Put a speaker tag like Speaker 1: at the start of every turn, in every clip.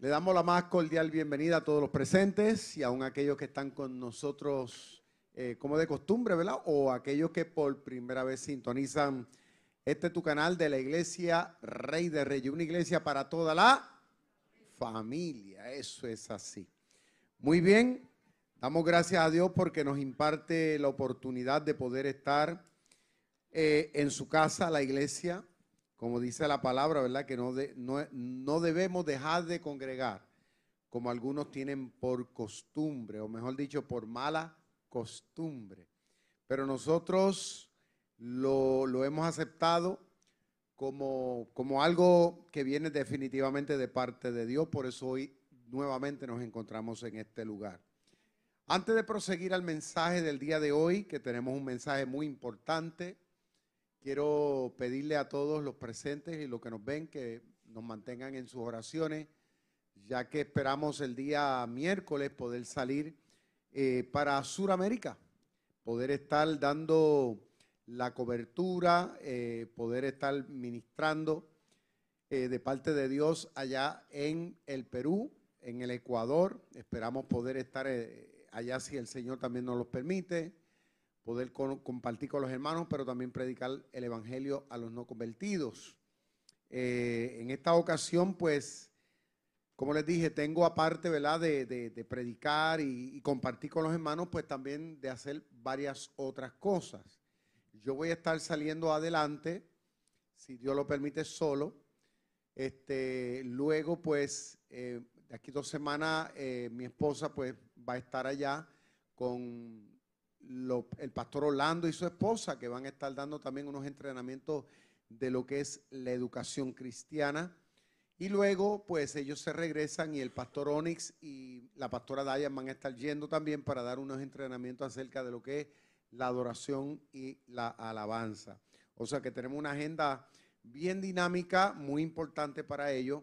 Speaker 1: Le damos la más cordial bienvenida a todos los presentes y aún aquellos que están con nosotros eh, como de costumbre, ¿verdad? O aquellos que por primera vez sintonizan este tu canal de la iglesia Rey de Reyes, una iglesia para toda la familia, eso es así. Muy bien, damos gracias a Dios porque nos imparte la oportunidad de poder estar eh, en su casa, la iglesia, como dice la palabra, ¿verdad? Que no, no, debemos dejar de congregar, como algunos tienen por costumbre, o mejor dicho, por mala costumbre. Pero nosotros lo, hemos aceptado como, como algo que viene definitivamente de parte de Dios, por eso hoy nuevamente nos encontramos en este lugar. Antes de proseguir al mensaje del día de hoy, que tenemos un mensaje muy importante, Quiero pedirle a todos los presentes y los que nos ven que nos mantengan en sus oraciones, ya que esperamos el día miércoles poder salir eh, para Sudamérica, poder estar dando la cobertura, eh, poder estar ministrando eh, de parte de Dios allá en el Perú, en el Ecuador. Esperamos poder estar allá si el Señor también nos lo permite poder compartir con los hermanos, pero también predicar el Evangelio a los no convertidos. Eh, en esta ocasión, pues, como les dije, tengo aparte, ¿verdad?, de, predicar y, compartir con los hermanos, pues también de hacer varias otras cosas. Yo voy a estar saliendo adelante, si Dios lo permite, solo. Este, luego, pues, eh, de aquí dos semanas, eh, mi esposa, pues, va a estar allá con el pastor Orlando y su esposa, que van a estar dando también unos entrenamientos de lo que es la educación cristiana. Y luego, pues ellos se regresan y el pastor Onyx y la pastora Dayan van a estar yendo también para dar unos entrenamientos acerca de lo que es la adoración y la alabanza. O sea que tenemos una agenda bien dinámica, muy importante para ellos.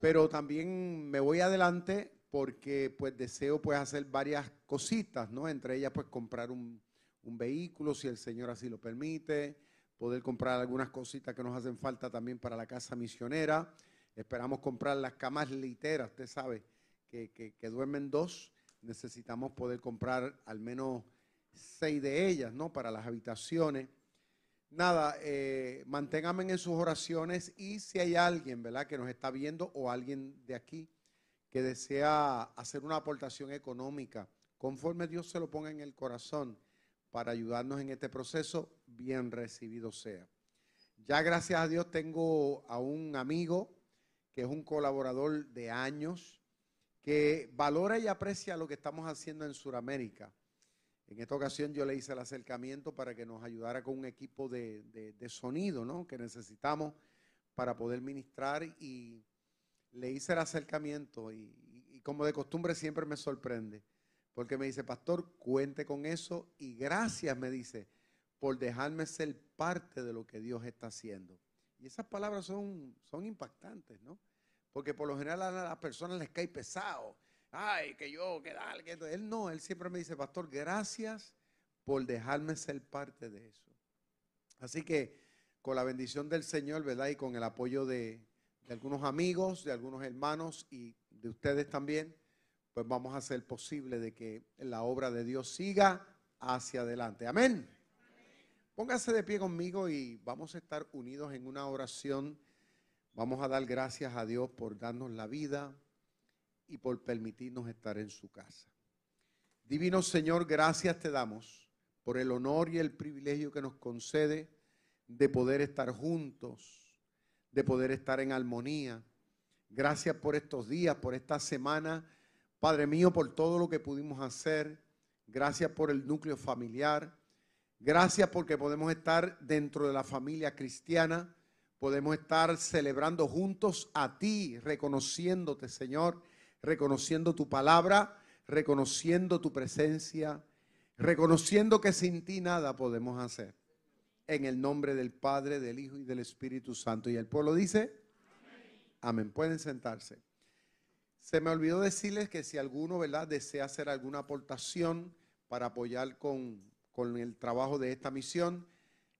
Speaker 1: Pero también me voy adelante porque pues deseo pues hacer varias cositas, ¿no? Entre ellas pues comprar un, vehículo, si el Señor así lo permite, poder comprar algunas cositas que nos hacen falta también para la casa misionera. Esperamos comprar las camas literas, usted sabe, que, que, duermen dos. Necesitamos poder comprar al menos seis de ellas, ¿no? Para las habitaciones. Nada, eh, manténganme en sus oraciones y si hay alguien, ¿verdad? Que nos está viendo o alguien de aquí que desea hacer una aportación económica, conforme Dios se lo ponga en el corazón para ayudarnos en este proceso, bien recibido sea. Ya gracias a Dios tengo a un amigo que es un colaborador de años, que valora y aprecia lo que estamos haciendo en Sudamérica. En esta ocasión yo le hice el acercamiento para que nos ayudara con un equipo de, de sonido ¿no? que necesitamos para poder ministrar y le hice el acercamiento y, como de costumbre siempre me sorprende, porque me dice, pastor, cuente con eso y gracias, me dice, por dejarme ser parte de lo que Dios está haciendo. Y esas palabras son, son impactantes, ¿no? Porque por lo general a las personas les cae pesado. Ay, que yo, que dale, que él no, él siempre me dice, pastor, gracias por dejarme ser parte de eso. Así que con la bendición del Señor, ¿verdad? Y con el apoyo de, de algunos amigos, de algunos hermanos y de ustedes también, pues vamos a hacer posible de que la obra de Dios siga hacia adelante. Amén. Póngase de pie conmigo y vamos a estar unidos en una oración. Vamos a dar gracias a Dios por darnos la vida y por permitirnos estar en su casa. Divino Señor, gracias te damos por el honor y el privilegio que nos concede de poder estar juntos de poder estar en armonía. Gracias por estos días, por esta semana. Padre mío, por todo lo que pudimos hacer. Gracias por el núcleo familiar. Gracias porque podemos estar dentro de la familia cristiana. Podemos estar celebrando juntos a ti, reconociéndote, Señor, reconociendo tu palabra, reconociendo tu presencia, reconociendo que sin ti nada podemos hacer. En el nombre del Padre, del Hijo y del Espíritu Santo. Y el pueblo dice, amén. Pueden sentarse. Se me olvidó decirles que si alguno, ¿verdad?, desea hacer alguna aportación para apoyar con, el trabajo de esta misión,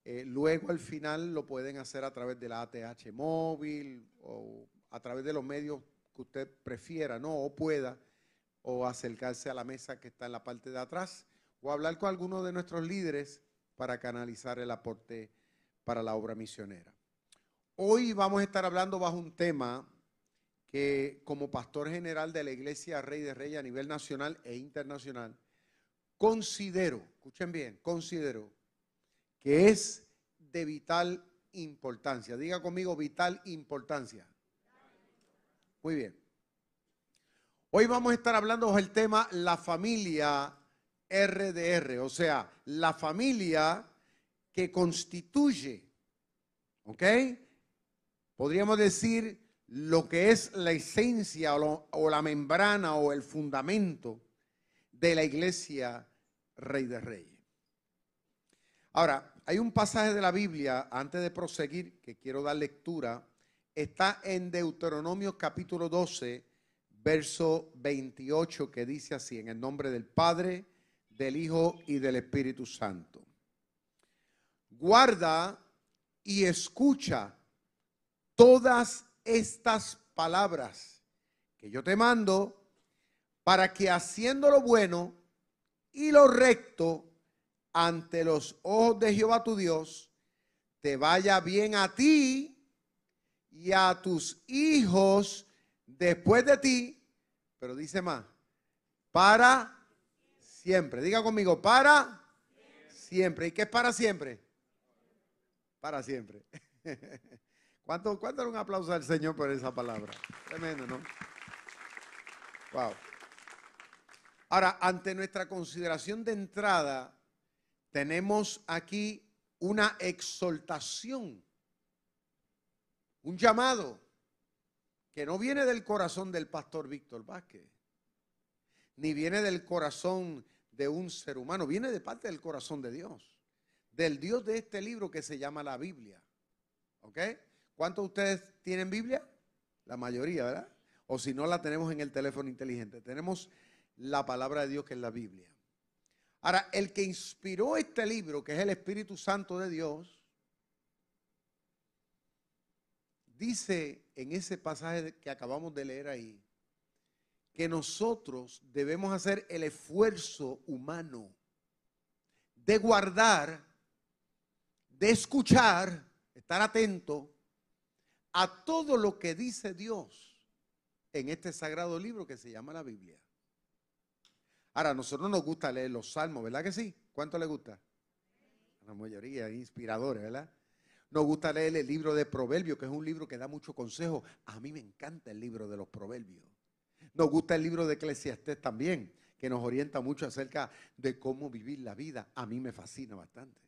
Speaker 1: eh, luego al final lo pueden hacer a través de la ATH móvil o a través de los medios que usted prefiera, ¿no? O pueda, o acercarse a la mesa que está en la parte de atrás, o hablar con alguno de nuestros líderes para canalizar el aporte para la obra misionera. Hoy vamos a estar hablando bajo un tema que como pastor general de la Iglesia Rey de Reyes a nivel nacional e internacional, considero, escuchen bien, considero que es de vital importancia. Diga conmigo vital importancia. Muy bien. Hoy vamos a estar hablando del el tema la familia RDR, o sea, la familia que constituye, ¿ok? Podríamos decir lo que es la esencia o, la membrana o el fundamento de la iglesia Rey de Reyes. Ahora, hay un pasaje de la Biblia, antes de proseguir, que quiero dar lectura, está en Deuteronomio capítulo 12, verso 28, que dice así, en el nombre del Padre, del Hijo y del Espíritu Santo. Guarda y escucha todas estas palabras que yo te mando para que haciendo lo bueno y lo recto ante los ojos de Jehová tu Dios, te vaya bien a ti y a tus hijos después de ti, pero dice más, para siempre. Diga conmigo, para siempre. ¿Y qué es para siempre? Para siempre. ¿Cuánto, cuánto un aplauso al Señor por esa palabra? Tremendo, ¿no? Wow. Ahora, ante nuestra consideración de entrada, tenemos aquí una exhortación, un llamado que no viene del corazón del pastor Víctor Vázquez, ni viene del corazón de un ser humano, viene de parte del corazón de Dios, del Dios de este libro que se llama la Biblia. ¿Ok? ¿Cuántos de ustedes tienen Biblia? La mayoría, ¿verdad? O si no, la tenemos en el teléfono inteligente. Tenemos la palabra de Dios que es la Biblia. Ahora, el que inspiró este libro, que es el Espíritu Santo de Dios, dice en ese pasaje que acabamos de leer ahí, que nosotros debemos hacer el esfuerzo humano de guardar, de escuchar, estar atento a todo lo que dice Dios en este sagrado libro que se llama la Biblia. Ahora, a nosotros nos gusta leer los salmos, ¿verdad que sí? ¿Cuánto le gusta? la mayoría, inspiradores, ¿verdad? Nos gusta leer el libro de Proverbios, que es un libro que da mucho consejo. A mí me encanta el libro de los Proverbios. Nos gusta el libro de Eclesiastés también, que nos orienta mucho acerca de cómo vivir la vida. A mí me fascina bastante.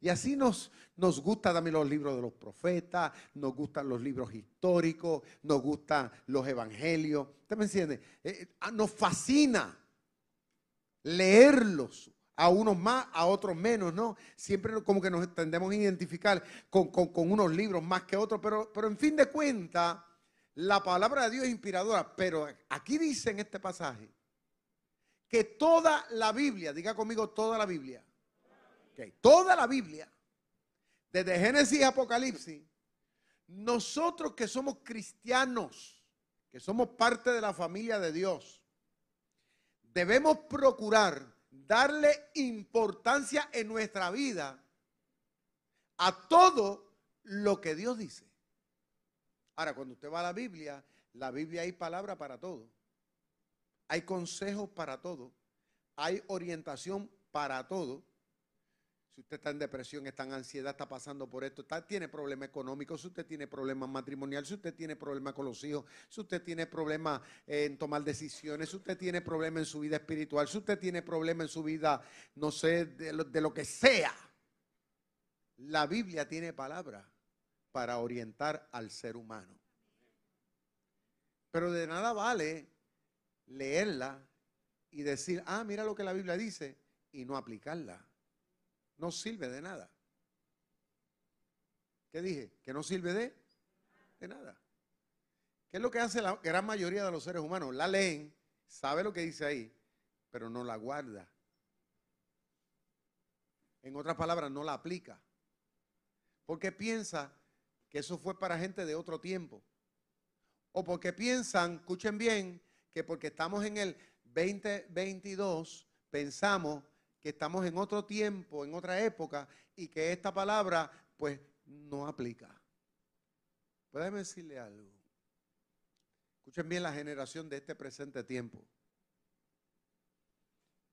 Speaker 1: Y así nos, nos gustan también los libros de los profetas, nos gustan los libros históricos, nos gustan los evangelios. ¿Usted me entiende? Eh, eh, ah, nos fascina leerlos. A unos más, a otros menos, ¿no? Siempre como que nos tendemos a identificar con, unos libros más que otros, pero, pero en fin de cuentas, la palabra de Dios es inspiradora. Pero aquí dice en este pasaje que toda la Biblia, diga conmigo toda la Biblia, toda la Biblia, desde Génesis a Apocalipsis, nosotros que somos cristianos, que somos parte de la familia de Dios, debemos procurar darle importancia en nuestra vida a todo lo que Dios dice. Ahora, cuando usted va a la Biblia, la Biblia hay palabra para todo. Hay consejos para todo. Hay orientación para todo. Si usted está en depresión, está en ansiedad, está pasando por esto, tiene problemas económicos, si usted tiene problemas matrimoniales, si usted tiene problemas con los hijos, si usted tiene problemas en tomar decisiones, si usted tiene problemas en su vida espiritual, si usted tiene problemas en su vida, no sé, de lo, de lo que sea. La Biblia tiene palabra para orientar al ser humano. Pero de nada vale leerla y decir, ah, mira lo que la Biblia dice, y no aplicarla. No sirve de nada. ¿Qué dije? Que no sirve de, de nada. ¿Qué es lo que hace la gran mayoría de los seres humanos? La leen, sabe lo que dice ahí, pero no la guarda. En otras palabras, no la aplica. Porque piensa que eso fue para gente de otro tiempo. O porque piensan, escuchen bien, que porque estamos en el 2022, pensamos que estamos en otro tiempo, en otra época, y que esta palabra pues no aplica. Pueden decirle algo. Escuchen bien la generación de este presente tiempo.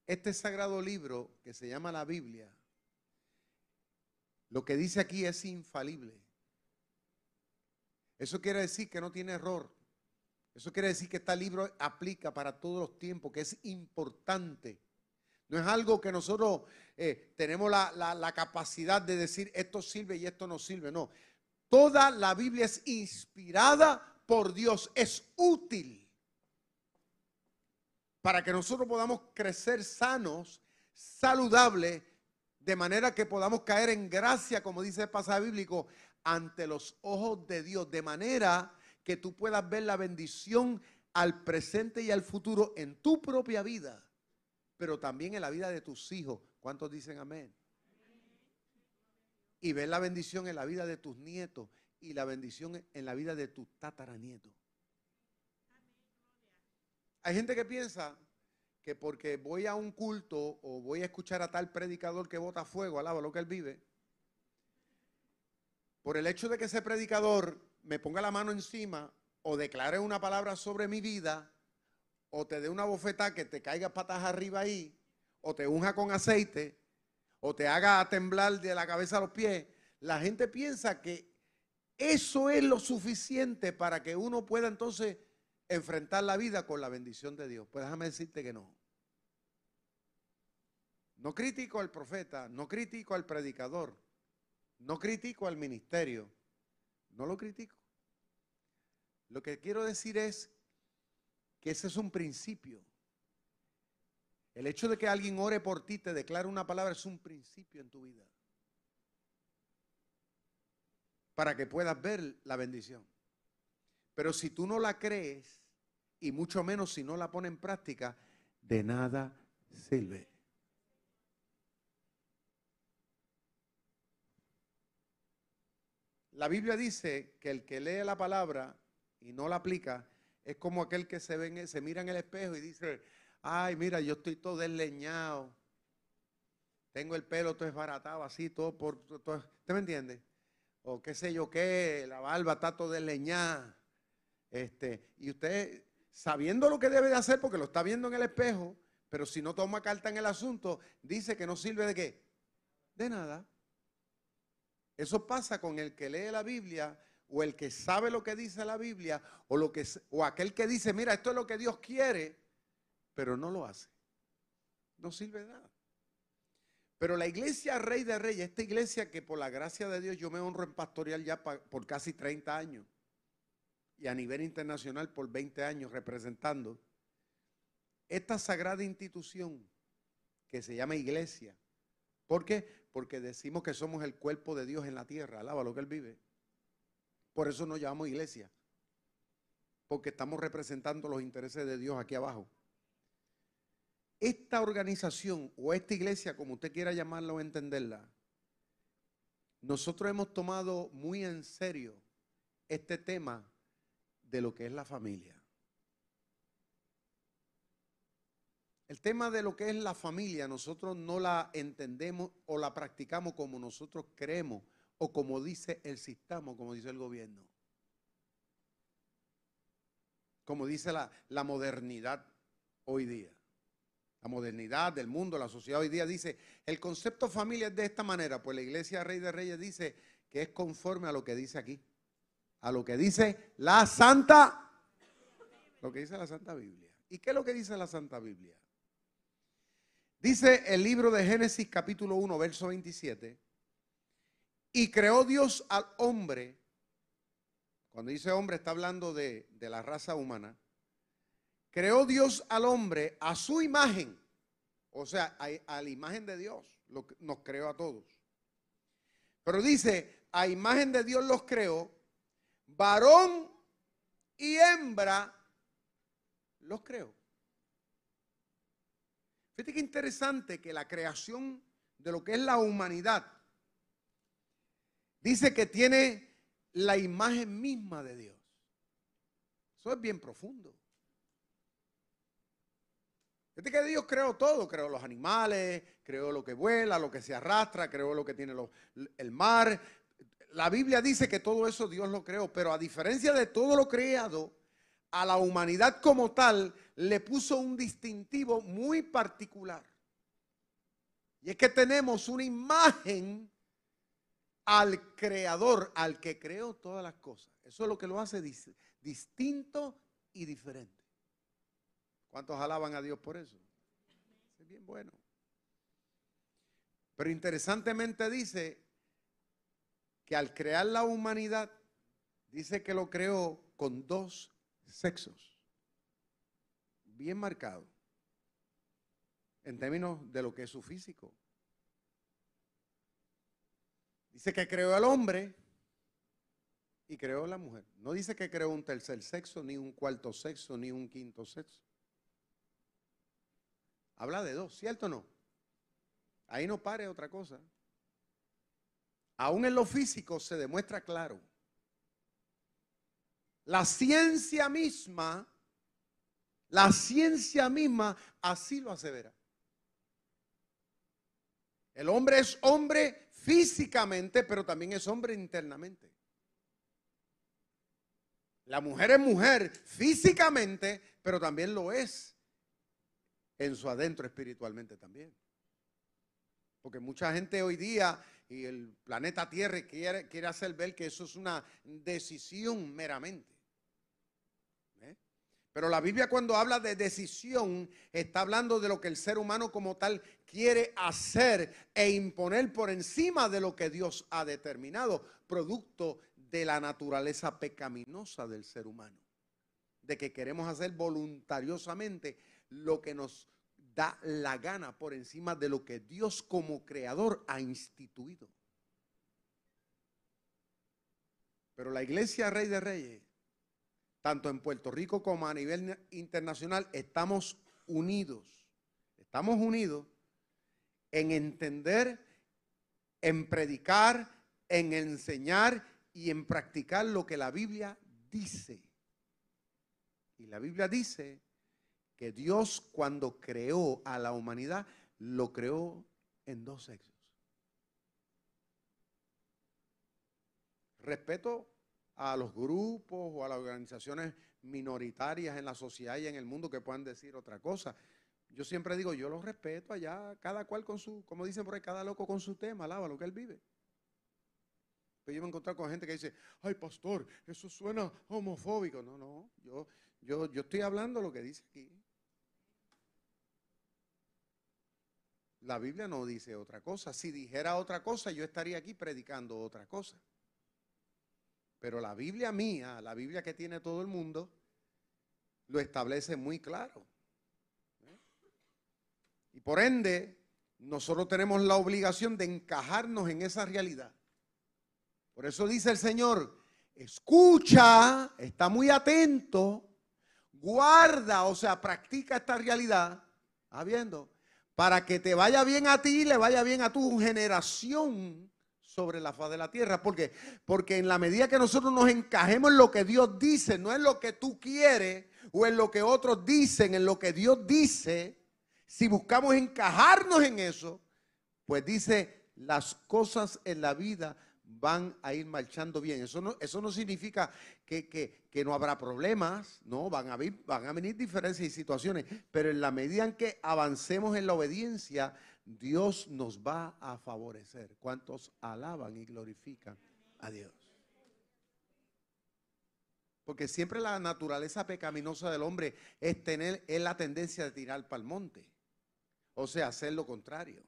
Speaker 1: Este sagrado libro que se llama la Biblia, lo que dice aquí es infalible. Eso quiere decir que no tiene error. Eso quiere decir que este libro aplica para todos los tiempos, que es importante. No es algo que nosotros eh, tenemos la, la capacidad de decir esto sirve y esto no sirve. No. Toda la Biblia es inspirada por Dios, es útil para que nosotros podamos crecer sanos, saludables, de manera que podamos caer en gracia, como dice el pasaje bíblico, ante los ojos de Dios, de manera que tú puedas ver la bendición al presente y al futuro en tu propia vida, pero también en la vida de tus hijos. ¿Cuántos dicen amén? Y ver la bendición en la vida de tus nietos y la bendición en la vida de tus tataranietos. Hay gente que piensa que porque voy a un culto o voy a escuchar a tal predicador que bota fuego, alaba lo que él vive, por el hecho de que ese predicador me ponga la mano encima o declare una palabra sobre mi vida, o te dé una bofetada que te caiga patas arriba ahí, o te unja con aceite, o te haga temblar de la cabeza a los pies, la gente piensa que eso es lo suficiente para que uno pueda entonces enfrentar la vida con la bendición de Dios. Pues déjame decirte que no. No critico al profeta, no critico al predicador, no critico al ministerio, no lo critico. Lo que quiero decir es que ese es un principio. El hecho de que alguien ore por ti, te declare una palabra, es un principio en tu vida. Para que puedas ver la bendición. Pero si tú no la crees, y mucho menos si no la pones en práctica, de nada sirve. La Biblia dice que el que lee la palabra y no la aplica es como aquel que se, ve, se mira en el espejo y dice, ay, mira, yo estoy todo desleñado. Tengo el pelo todo esbaratado, así, todo por... Todo, ¿Usted me entiende? O qué sé yo qué, la barba está todo desleñada. Este, y usted, sabiendo lo que debe de hacer, porque lo está viendo en el espejo, pero si no toma carta en el asunto, dice que no sirve de qué? De nada. Eso pasa con el que lee la Biblia o el que sabe lo que dice la Biblia o, lo que, o aquel que dice, mira, esto es lo que Dios quiere, pero no lo hace. No sirve de nada. Pero la iglesia Rey de Reyes, esta iglesia que por la gracia de Dios yo me honro en pastoral ya por casi 30 años y a nivel internacional por 20 años representando, esta sagrada institución que se llama iglesia. ¿Por qué? porque decimos que somos el cuerpo de Dios en la tierra, alaba lo que Él vive. Por eso nos llamamos iglesia, porque estamos representando los intereses de Dios aquí abajo. Esta organización o esta iglesia, como usted quiera llamarla o entenderla, nosotros hemos tomado muy en serio este tema de lo que es la familia. El tema de lo que es la familia, nosotros no la entendemos o la practicamos como nosotros creemos o como dice el sistema, como dice el gobierno. Como dice la, la modernidad hoy día. La modernidad del mundo, la sociedad hoy día dice, el concepto familia es de esta manera, pues la iglesia Rey de Reyes dice que es conforme a lo que dice aquí, a lo que dice la Santa, lo que dice la Santa Biblia. ¿Y qué es lo que dice la Santa Biblia? Dice el libro de Génesis capítulo 1, verso 27, y creó Dios al hombre, cuando dice hombre está hablando de, la raza humana, creó Dios al hombre a su imagen, o sea, a, la imagen de Dios, nos creó a todos. Pero dice, a imagen de Dios los creó, varón y hembra los creó. Fíjate qué interesante que la creación de lo que es la humanidad dice que tiene la imagen misma de Dios. Eso es bien profundo. Fíjate que Dios creó todo, creó los animales, creó lo que vuela, lo que se arrastra, creó lo que tiene el mar. La Biblia dice que todo eso Dios lo creó, pero a diferencia de todo lo creado, a la humanidad como tal le puso un distintivo muy particular. Y es que tenemos una imagen al creador, al que creó todas las cosas. Eso es lo que lo hace distinto y diferente. ¿Cuántos alaban a Dios por eso? Es bien bueno. Pero interesantemente dice que al crear la humanidad, dice que lo creó con dos sexos bien marcado en términos de lo que es su físico. Dice que creó al hombre y creó a la mujer. No dice que creó un tercer sexo, ni un cuarto sexo, ni un quinto sexo. Habla de dos, ¿cierto o no? Ahí no pare otra cosa. Aún en lo físico se demuestra claro. La ciencia misma la ciencia misma así lo asevera. El hombre es hombre físicamente, pero también es hombre internamente. La mujer es mujer físicamente, pero también lo es en su adentro espiritualmente también. Porque mucha gente hoy día y el planeta Tierra quiere, quiere hacer ver que eso es una decisión meramente. Pero la Biblia cuando habla de decisión está hablando de lo que el ser humano como tal quiere hacer e imponer por encima de lo que Dios ha determinado, producto de la naturaleza pecaminosa del ser humano. De que queremos hacer voluntariosamente lo que nos da la gana por encima de lo que Dios como creador ha instituido. Pero la iglesia Rey de Reyes tanto en Puerto Rico como a nivel internacional, estamos unidos. Estamos unidos en entender, en predicar, en enseñar y en practicar lo que la Biblia dice. Y la Biblia dice que Dios cuando creó a la humanidad, lo creó en dos sexos. Respeto a los grupos o a las organizaciones minoritarias en la sociedad y en el mundo que puedan decir otra cosa. Yo siempre digo, yo los respeto allá, cada cual con su, como dicen por ahí, cada loco con su tema, alaba lo que él vive. Pero yo me he encontrado con gente que dice, ay pastor, eso suena homofóbico. No, no, yo, yo, yo estoy hablando lo que dice aquí. La Biblia no dice otra cosa. Si dijera otra cosa, yo estaría aquí predicando otra cosa. Pero la Biblia mía, la Biblia que tiene todo el mundo, lo establece muy claro. ¿Eh? Y por ende, nosotros tenemos la obligación de encajarnos en esa realidad. Por eso dice el Señor, escucha, está muy atento, guarda, o sea, practica esta realidad, habiendo, para que te vaya bien a ti y le vaya bien a tu generación sobre la faz de la tierra. ¿Por qué? Porque en la medida que nosotros nos encajemos en lo que Dios dice, no en lo que tú quieres o en lo que otros dicen, en lo que Dios dice, si buscamos encajarnos en eso, pues dice, las cosas en la vida van a ir marchando bien. Eso no, eso no significa que, que, no habrá problemas, no, van a, van a venir diferencias y situaciones, pero en la medida en que avancemos en la obediencia, Dios nos va a favorecer. ¿Cuántos alaban y glorifican a Dios? Porque siempre la naturaleza pecaminosa del hombre es tener es la tendencia de tirar para el monte. O sea, hacer lo contrario.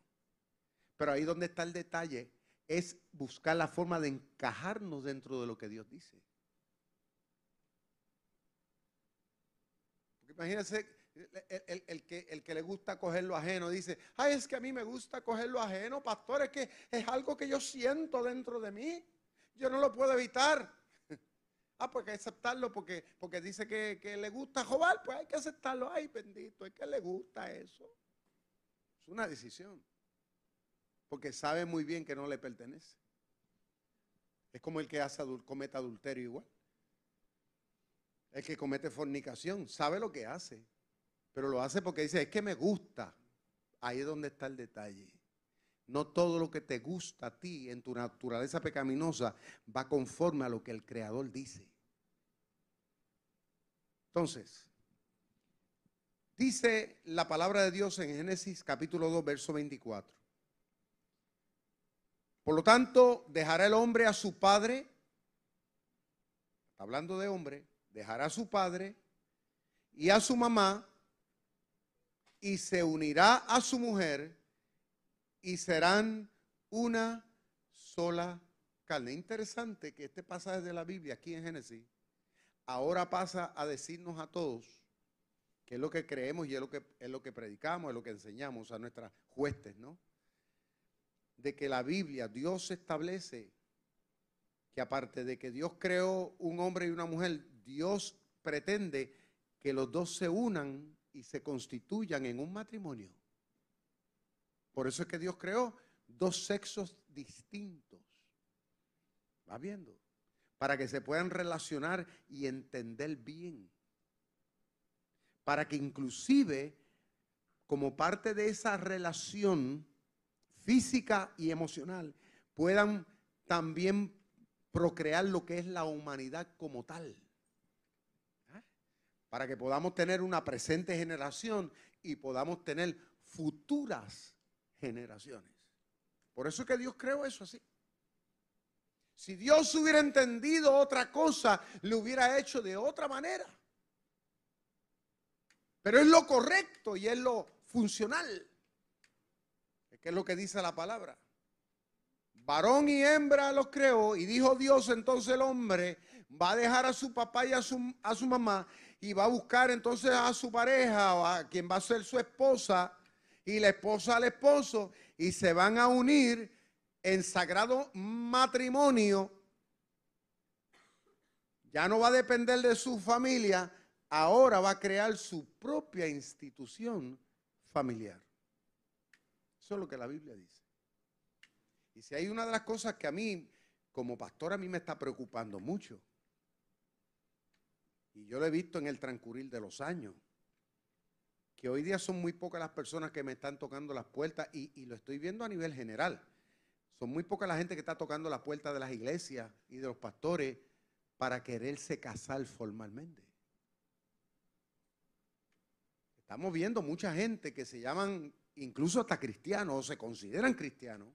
Speaker 1: Pero ahí donde está el detalle es buscar la forma de encajarnos dentro de lo que Dios dice. Imagínense, el, que, el que le gusta coger lo ajeno dice, ay, es que a mí me gusta coger lo ajeno, pastor, es que es algo que yo siento dentro de mí. Yo no lo puedo evitar. Ah, pues hay que aceptarlo porque, porque dice que, que, le gusta jobar, pues hay que aceptarlo. Ay, bendito, es que le gusta eso. Es una decisión. Porque sabe muy bien que no le pertenece. Es como el que hace comete adulterio igual. El que comete fornicación, sabe lo que hace. Pero lo hace porque dice, es que me gusta. Ahí es donde está el detalle. No todo lo que te gusta a ti en tu naturaleza pecaminosa va conforme a lo que el Creador dice. Entonces, dice la palabra de Dios en Génesis capítulo 2, verso 24. Por lo tanto, dejará el hombre a su padre, está hablando de hombre, dejará a su padre y a su mamá y se unirá a su mujer y serán una sola carne. Interesante que este pasaje de la Biblia aquí en Génesis ahora pasa a decirnos a todos que es lo que creemos y es lo que, es lo que predicamos, es lo que enseñamos a nuestras huestes, ¿no? De que la Biblia, Dios establece que aparte de que Dios creó un hombre y una mujer, Dios pretende que los dos se unan y se constituyan en un matrimonio. Por eso es que Dios creó dos sexos distintos. ¿Va viendo? Para que se puedan relacionar y entender bien. Para que inclusive, como parte de esa relación física y emocional, puedan también procrear lo que es la humanidad como tal. Para que podamos tener una presente generación y podamos tener futuras generaciones. Por eso es que Dios creó eso así. Si Dios hubiera entendido otra cosa, lo hubiera hecho de otra manera. Pero es lo correcto y es lo funcional. Que es lo que dice la palabra. Varón y hembra los creó y dijo Dios entonces el hombre va a dejar a su papá y a su, a su mamá y va a buscar entonces a su pareja o a quien va a ser su esposa y la esposa al esposo y se van a unir en sagrado matrimonio. Ya no va a depender de su familia, ahora va a crear su propia institución familiar. Eso es lo que la Biblia dice. Y si hay una de las cosas que a mí, como pastor, a mí me está preocupando mucho, y yo lo he visto en el transcurrir de los años, que hoy día son muy pocas las personas que me están tocando las puertas y, lo estoy viendo a nivel general. Son muy pocas la gente que está tocando las puertas de las iglesias y de los pastores para quererse casar formalmente. Estamos viendo mucha gente que se llaman incluso hasta cristianos o se consideran cristianos,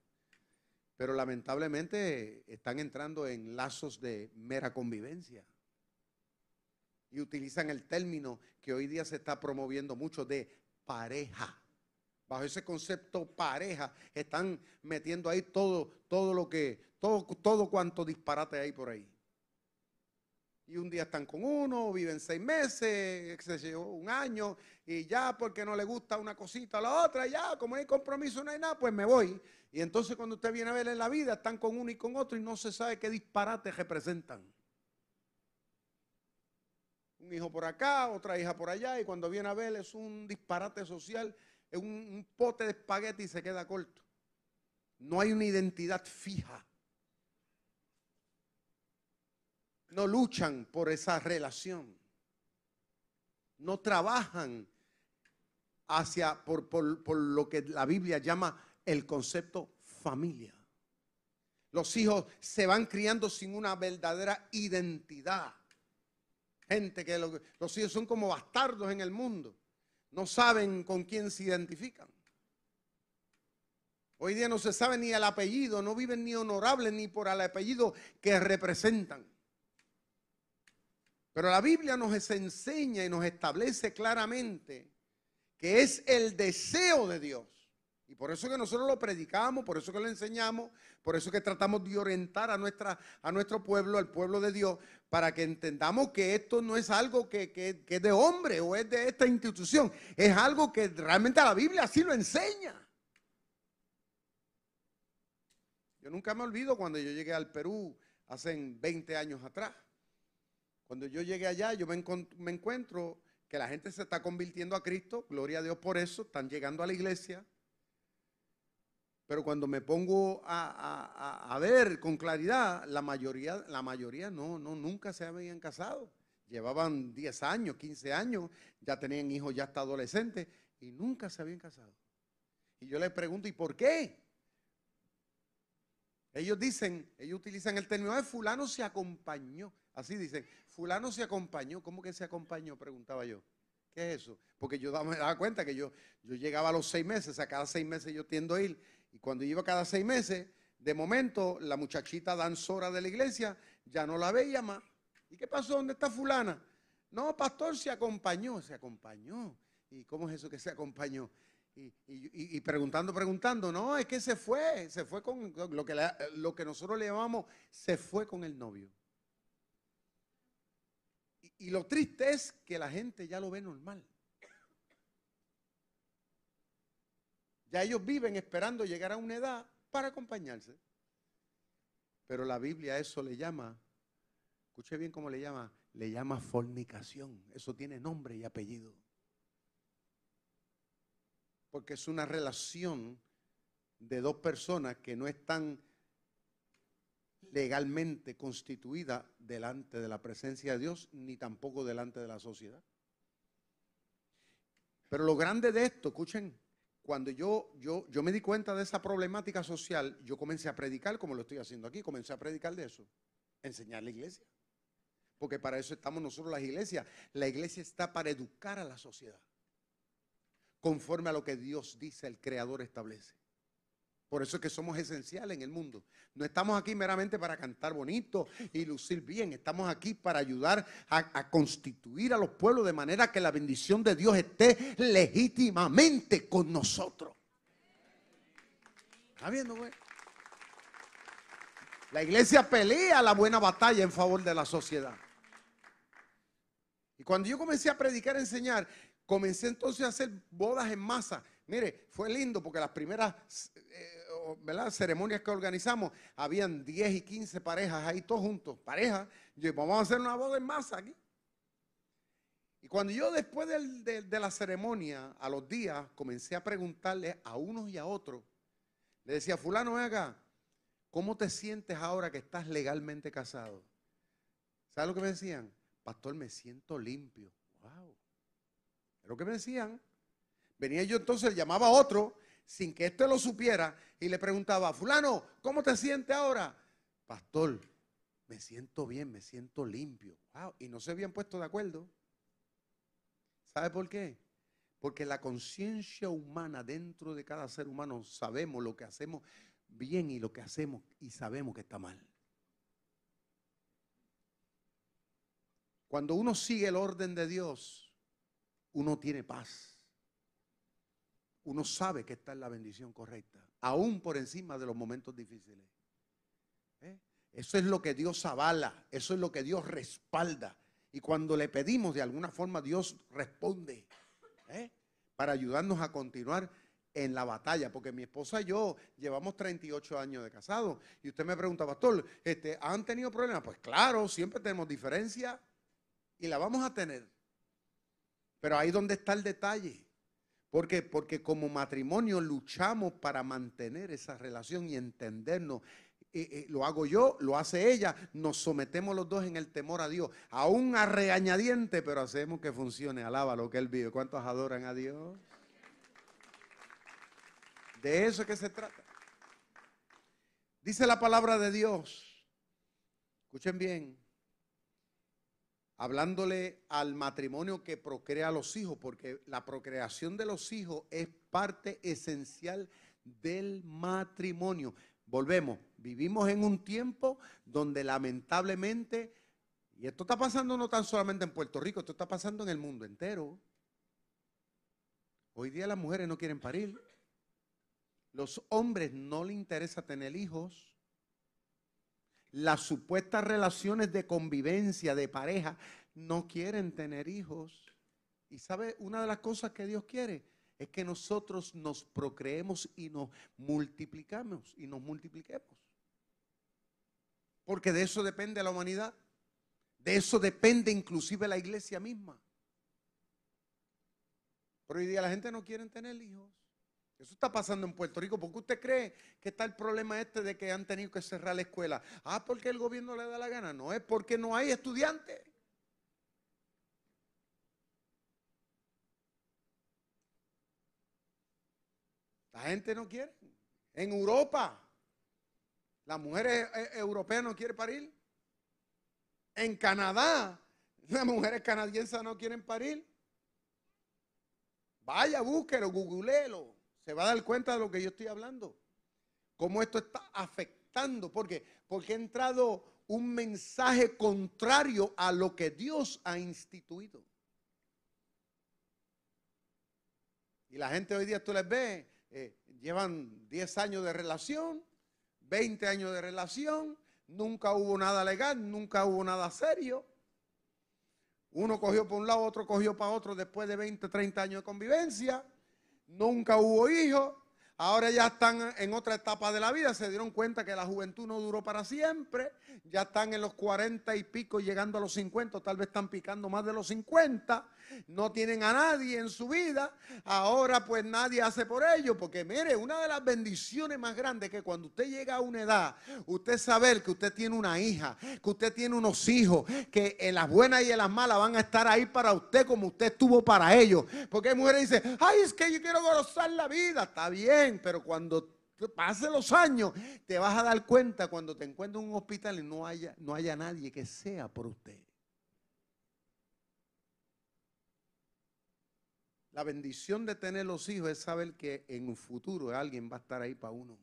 Speaker 1: pero lamentablemente están entrando en lazos de mera convivencia y utilizan el término que hoy día se está promoviendo mucho de pareja. Bajo ese concepto pareja están metiendo ahí todo, todo lo que, todo, todo cuanto disparate hay por ahí. Y un día están con uno, viven seis meses, se un año, y ya porque no le gusta una cosita a la otra, ya como no hay compromiso, no hay nada, pues me voy. Y entonces cuando usted viene a ver en la vida, están con uno y con otro y no se sabe qué disparate representan un hijo por acá, otra hija por allá, y cuando viene a ver es un disparate social, es un, pote de espagueti y se queda corto. No hay una identidad fija. No luchan por esa relación. No trabajan hacia por, por lo que la Biblia llama el concepto familia. Los hijos se van criando sin una verdadera identidad. Gente que los hijos son como bastardos en el mundo. No saben con quién se identifican. Hoy día no se sabe ni el apellido, no viven ni honorables ni por el apellido que representan. Pero la Biblia nos enseña y nos establece claramente que es el deseo de Dios. Y por eso que nosotros lo predicamos, por eso que lo enseñamos, por eso que tratamos de orientar a, nuestra, a nuestro pueblo, al pueblo de Dios, para que entendamos que esto no es algo que, que es de hombre o es de esta institución, es algo que realmente la Biblia así lo enseña. Yo nunca me olvido cuando yo llegué al Perú hace 20 años atrás. Cuando yo llegué allá, yo me, encuentro que la gente se está convirtiendo a Cristo, gloria a Dios por eso, están llegando a la iglesia. Pero cuando me pongo a, ver con claridad, la mayoría, la mayoría no, no, nunca se habían casado. Llevaban 10 años, 15 años, ya tenían hijos ya hasta adolescentes y nunca se habían casado. Y yo les pregunto, ¿y por qué? Ellos dicen, ellos utilizan el término de fulano se acompañó. Así dicen, fulano se acompañó. ¿Cómo que se acompañó? Preguntaba yo. ¿Qué es eso? Porque yo me daba cuenta que yo, yo llegaba a los seis meses, a cada seis meses yo tiendo a ir. Y cuando iba cada seis meses, de momento la muchachita danzora de la iglesia ya no la veía más. ¿Y qué pasó? ¿Dónde está fulana? No, pastor, se acompañó, se acompañó. ¿Y cómo es eso que se acompañó? Y, preguntando, preguntando, no, es que se fue, se fue con lo que, lo que nosotros le llamamos, se fue con el novio. Y, lo triste es que la gente ya lo ve normal. Ya ellos viven esperando llegar a una edad para acompañarse. Pero la Biblia a eso le llama, escuche bien cómo le llama, le llama fornicación. Eso tiene nombre y apellido porque es una relación de dos personas que no están legalmente constituidas delante de la presencia de Dios, ni tampoco delante de la sociedad. Pero lo grande de esto, escuchen, cuando yo, yo, yo me di cuenta de esa problemática social, yo comencé a predicar como lo estoy haciendo aquí, comencé a predicar de eso, enseñar la iglesia. Porque para eso estamos nosotros las iglesias. La iglesia está para educar a la sociedad conforme a lo que Dios dice, el Creador establece. Por eso es que somos esenciales en el mundo. No estamos aquí meramente para cantar bonito y lucir bien. Estamos aquí para ayudar a, constituir a los pueblos de manera que la bendición de Dios esté legítimamente con nosotros. ¿Está viendo, güey? La iglesia pelea la buena batalla en favor de la sociedad. Y cuando yo comencé a predicar, a enseñar, Comencé entonces a hacer bodas en masa. Mire, fue lindo porque las primeras eh, ceremonias que organizamos, habían 10 y 15 parejas ahí todos juntos, parejas. Yo vamos a hacer una boda en masa aquí. Y cuando yo después de, la ceremonia, a los días, comencé a preguntarle a unos y a otros, le decía, fulano, ven acá, ¿cómo te sientes ahora que estás legalmente casado? ¿Sabes lo que me decían? Pastor, me siento limpio. Wow lo que me decían. Venía yo entonces, llamaba a otro, sin que éste lo supiera, y le preguntaba, fulano, ¿cómo te sientes ahora? Pastor, me siento bien, me siento limpio. y no se habían puesto de acuerdo. ¿Sabe por qué? Porque la conciencia humana dentro de cada ser humano sabemos lo que hacemos bien y lo que hacemos y sabemos que está mal. Cuando uno sigue el orden de Dios, uno tiene paz. Uno sabe que está en la bendición correcta, aún por encima de los momentos difíciles. ¿Eh? Eso es lo que Dios avala, eso es lo que Dios respalda. Y cuando le pedimos, de alguna forma Dios responde ¿eh? para ayudarnos a continuar en la batalla, porque mi esposa y yo llevamos 38 años de casado. Y usted me pregunta, pastor, este, ¿han tenido problemas? Pues claro, siempre tenemos diferencia y la vamos a tener. Pero ahí donde está el detalle. ¿Por qué? Porque como matrimonio luchamos para mantener esa relación y entendernos. Eh, eh, lo hago yo, lo hace ella, nos sometemos los dos en el temor a Dios, aún a regañadiente, pero hacemos que funcione. Alaba lo que Él vive. ¿Cuántos adoran a Dios? De eso es que se trata. Dice la palabra de Dios. Escuchen bien. Hablándole al matrimonio que procrea a los hijos, porque la procreación de los hijos es parte esencial del matrimonio. Volvemos, vivimos en un tiempo donde lamentablemente, y esto está pasando no tan solamente en Puerto Rico, esto está pasando en el mundo entero. Hoy día las mujeres no quieren parir. Los hombres no les interesa tener hijos. Las supuestas relaciones de convivencia, de pareja, no quieren tener hijos. Y sabe, una de las cosas que Dios quiere es que nosotros nos procreemos y nos multiplicamos y nos multipliquemos. Porque de eso depende la humanidad. De eso depende inclusive la iglesia misma. Pero hoy día la gente no quiere tener hijos. Eso está pasando en Puerto Rico. ¿Por qué usted cree que está el problema este de que han tenido que cerrar la escuela? Ah, porque el gobierno le da la gana. No es porque no hay estudiantes. La gente no quiere. En Europa, las mujeres europeas no quieren parir. En Canadá, las mujeres canadienses no quieren parir. Vaya, búsquelo, googleelo. Se va a dar cuenta de lo que yo estoy hablando. Cómo esto está afectando. ¿Por qué? Porque ha entrado un mensaje contrario a lo que Dios ha instituido. Y la gente hoy día tú les ves, eh, llevan 10 años de relación, 20 años de relación, nunca hubo nada legal, nunca hubo nada serio. Uno cogió por un lado, otro cogió para otro después de 20, 30 años de convivencia. Nunca hubo hijos. Ahora ya están en otra etapa de la vida, se dieron cuenta que la juventud no duró para siempre, ya están en los 40 y pico llegando a los 50, tal vez están picando más de los 50, no tienen a nadie en su vida, ahora pues nadie hace por ello, porque mire, una de las bendiciones más grandes que cuando usted llega a una edad, usted saber que usted tiene una hija, que usted tiene unos hijos, que en las buenas y en las malas van a estar ahí para usted como usted estuvo para ellos, porque hay mujeres que dicen, ay, es que yo quiero gozar la vida, está bien, pero cuando pasen los años, te vas a dar cuenta cuando te encuentres en un hospital y no haya, no haya nadie que sea por usted. La bendición de tener los hijos es saber que en un futuro alguien va a estar ahí para uno.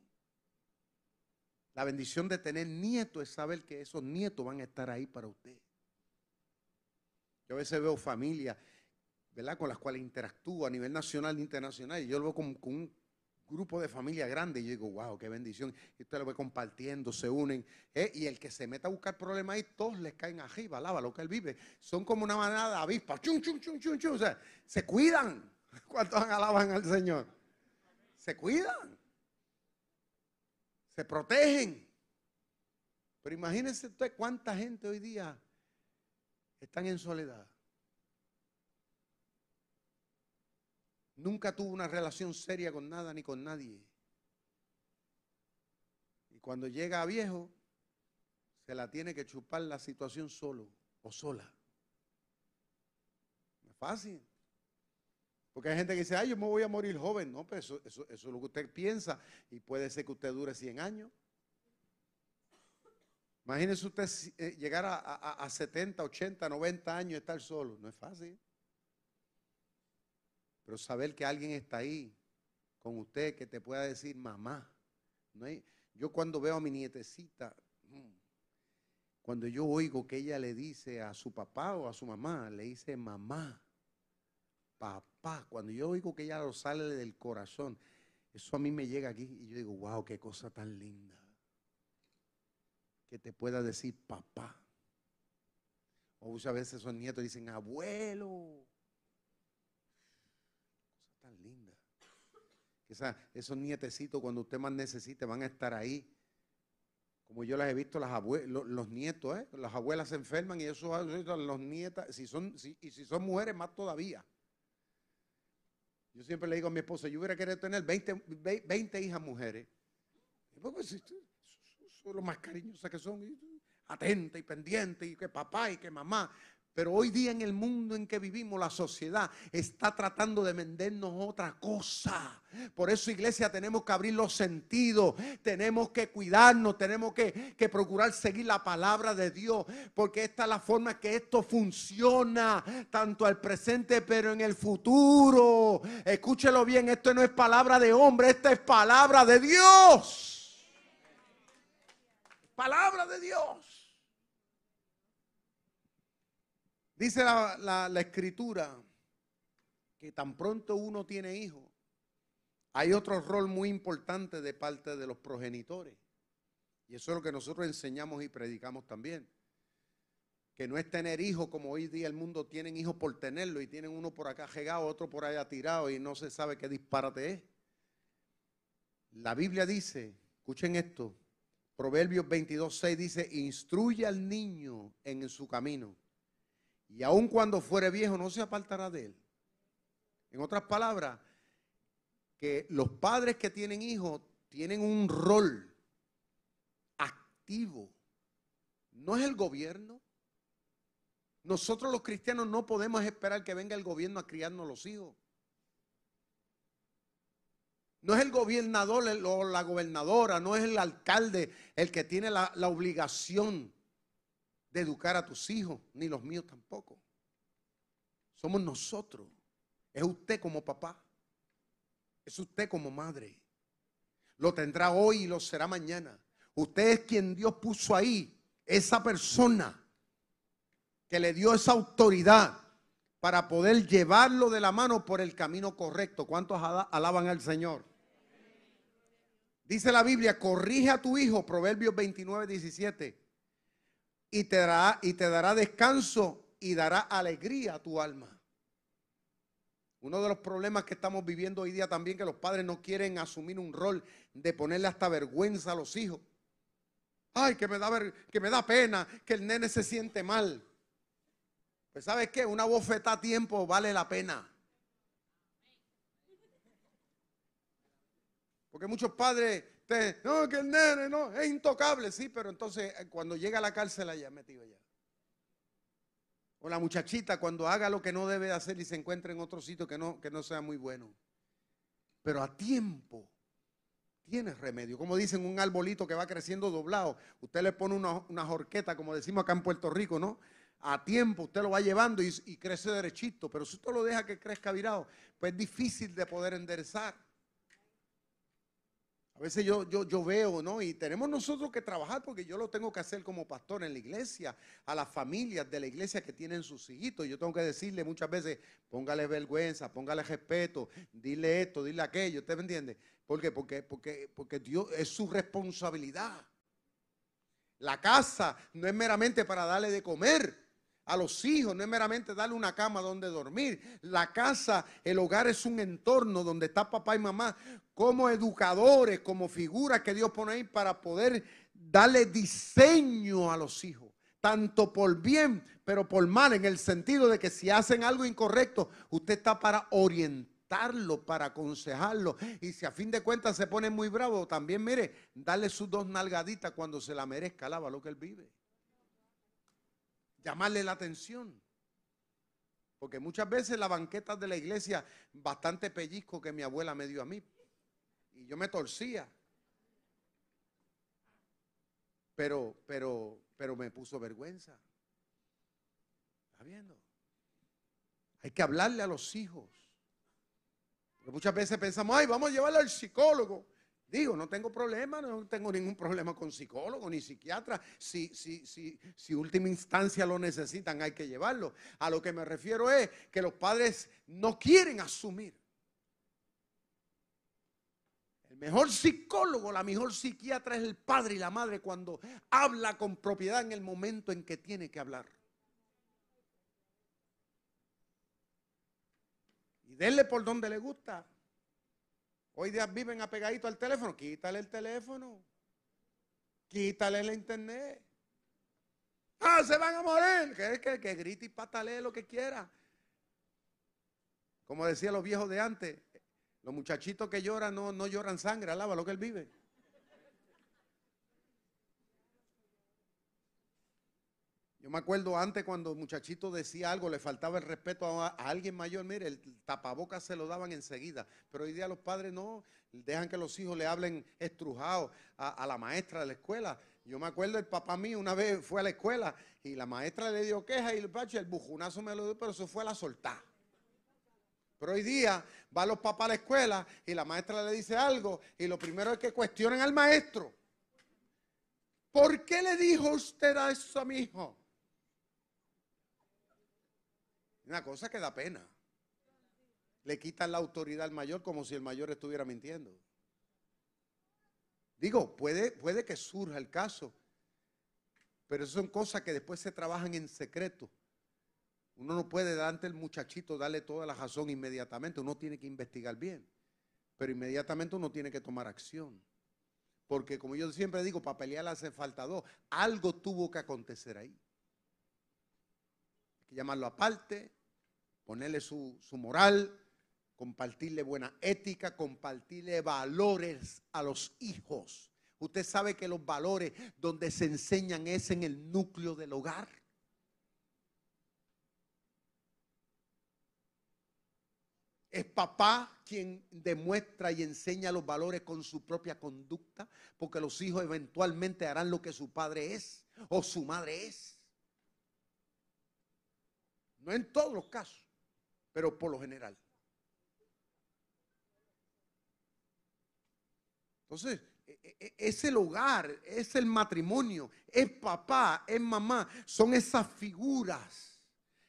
Speaker 1: La bendición de tener nietos es saber que esos nietos van a estar ahí para usted. Yo a veces veo familias, ¿verdad? Con las cuales interactúo a nivel nacional e internacional. Y yo lo veo con un grupo de familia grande y yo digo, wow, qué bendición. Y usted lo ve compartiendo, se unen. ¿eh? Y el que se meta a buscar problemas ahí, todos les caen arriba, alaba lo que él vive. Son como una manada de avispas, chum, chum, chum, chum, chum. O sea, se cuidan. ¿Cuántos alaban al Señor? Se cuidan. Se protegen. Pero imagínense usted cuánta gente hoy día están en soledad. Nunca tuvo una relación seria con nada ni con nadie. Y cuando llega a viejo, se la tiene que chupar la situación solo o sola. No es fácil. Porque hay gente que dice, ay, yo me voy a morir joven. No, pero eso, eso, es lo que usted piensa y puede ser que usted dure 100 años. Imagínese usted eh, llegar a, a, a 70, 80, 90 años y estar solo. No es fácil. Pero saber que alguien está ahí con usted que te pueda decir mamá. No yo cuando veo a mi nietecita, mm, cuando yo oigo que ella le dice a su papá o a su mamá, le dice mamá, papá, cuando yo oigo que ella lo sale del corazón, eso a mí me llega aquí y yo digo, wow, qué cosa tan linda. Que te pueda decir papá. O muchas veces esos nietos dicen abuelo tan linda. Esos nietecitos cuando usted más necesite van a estar ahí. Como yo las he visto, las los, nietos, ¿eh? las abuelas se enferman y eso los nietas, si son, y si son mujeres más todavía. Yo siempre le digo a mi esposa, yo hubiera querido tener 20, 20 hijas mujeres. Pues, son los más cariñosas que son, atentas y pendientes, y que papá y que mamá. Pero hoy día en el mundo en que vivimos, la sociedad está tratando de vendernos otra cosa. Por eso, iglesia, tenemos que abrir los sentidos, tenemos que cuidarnos, tenemos que, que, procurar seguir la palabra de Dios, porque esta es la forma que esto funciona, tanto al presente, pero en el futuro. Escúchelo bien, esto no es palabra de hombre, esta es palabra de Dios. Palabra de Dios. Dice la, escritura que tan pronto uno tiene hijos, hay otro rol muy importante de parte de los progenitores. Y eso es lo que nosotros enseñamos y predicamos también. Que no es tener hijos como hoy día el mundo tienen hijos por tenerlo y tienen uno por acá llegado, otro por allá tirado y no se sabe qué disparate es. La Biblia dice, escuchen esto, Proverbios 22, 6 dice, instruye al niño en su camino y aun cuando fuere viejo no se apartará de él. En otras palabras, que los padres que tienen hijos tienen un rol activo. No es el gobierno. Nosotros los cristianos no podemos esperar que venga el gobierno a criarnos los hijos. No es el gobernador o la gobernadora, no es el alcalde el que tiene la, la obligación de educar a tus hijos, ni los míos tampoco. Somos nosotros. Es usted como papá. Es usted como madre. Lo tendrá hoy y lo será mañana. Usted es quien Dios puso ahí. Esa persona que le dio esa autoridad para poder llevarlo de la mano por el camino correcto. ¿Cuántos alaban al Señor? Dice la Biblia, corrige a tu hijo, Proverbios 29, 17 y te dará, y te dará descanso y dará alegría a tu alma. Uno de los problemas que estamos viviendo hoy día también que los padres no quieren asumir un rol de ponerle hasta vergüenza a los hijos. Ay, que me da, que me da pena, que el nene se siente mal. Pues sabes qué, una bofeta a tiempo vale la pena. Porque muchos padres no, que el nene no, es intocable, sí, pero entonces eh, cuando llega a la cárcel allá metido ya. O la muchachita cuando haga lo que no debe hacer y se encuentra en otro sitio que no, que no sea muy bueno. Pero a tiempo tiene remedio. Como dicen, un arbolito que va creciendo doblado. Usted le pone una, una jorqueta, como decimos acá en Puerto Rico, ¿no? A tiempo usted lo va llevando y, y crece derechito. Pero si usted lo deja que crezca virado, pues es difícil de poder enderezar. A veces yo, yo, yo veo, ¿no? Y tenemos nosotros que trabajar porque yo lo tengo que hacer como pastor en la iglesia, a las familias de la iglesia que tienen sus hijitos. Yo tengo que decirle muchas veces, póngale vergüenza, póngale respeto, dile esto, dile aquello, ¿usted me entiende? ¿Por qué? Porque, porque, porque Dios es su responsabilidad. La casa no es meramente para darle de comer a los hijos, no es meramente darle una cama donde dormir. La casa, el hogar es un entorno donde está papá y mamá como educadores, como figuras que Dios pone ahí para poder darle diseño a los hijos, tanto por bien, pero por mal, en el sentido de que si hacen algo incorrecto, usted está para orientarlo, para aconsejarlo. Y si a fin de cuentas se pone muy bravo, también mire, darle sus dos nalgaditas cuando se la merezca, alaba lo que él vive llamarle la atención. Porque muchas veces las banquetas de la iglesia, bastante pellizco que mi abuela me dio a mí. Y yo me torcía. Pero, pero, pero me puso vergüenza. ¿Está viendo? Hay que hablarle a los hijos. Porque muchas veces pensamos, ay, vamos a llevarle al psicólogo. Digo, no tengo problema, no tengo ningún problema con psicólogo ni psiquiatra. Si, si, si, si última instancia lo necesitan, hay que llevarlo. A lo que me refiero es que los padres no quieren asumir. El mejor psicólogo, la mejor psiquiatra es el padre y la madre cuando habla con propiedad en el momento en que tiene que hablar. Y denle por donde le gusta. Hoy día viven apegadito al teléfono. Quítale el teléfono. Quítale la internet. Ah, se van a morir. Que, que, que grite y patalee lo que quiera. Como decían los viejos de antes, los muchachitos que lloran no, no lloran sangre, alaba lo que él vive. Yo me acuerdo antes cuando el muchachito decía algo, le faltaba el respeto a, alguien mayor, mire, el tapabocas se lo daban enseguida. Pero hoy día los padres no, dejan que los hijos le hablen estrujados a, la maestra de la escuela. Yo me acuerdo, el papá mío una vez fue a la escuela y la maestra le dio queja y el pacho, el bujunazo me lo dio, pero eso fue a la soltar. Pero hoy día va los papás a la escuela y la maestra le dice algo y lo primero es que cuestionen al maestro. ¿Por qué le dijo usted a eso a mi hijo? Una cosa que da pena. Le quitan la autoridad al mayor como si el mayor estuviera mintiendo. Digo, puede, puede que surja el caso, pero son cosas que después se trabajan en secreto. Uno no puede delante del muchachito darle toda la razón inmediatamente, uno tiene que investigar bien, pero inmediatamente uno tiene que tomar acción. Porque como yo siempre digo, para pelear hace falta dos. Algo tuvo que acontecer ahí. Llamarlo aparte, ponerle su, su moral, compartirle buena ética, compartirle valores a los hijos. Usted sabe que los valores donde se enseñan es en el núcleo del hogar. Es papá quien demuestra y enseña los valores con su propia conducta, porque los hijos eventualmente harán lo que su padre es o su madre es. No en todos los casos, pero por lo general. Entonces, e, e, e, es el hogar, es el matrimonio, es papá, es mamá, son esas figuras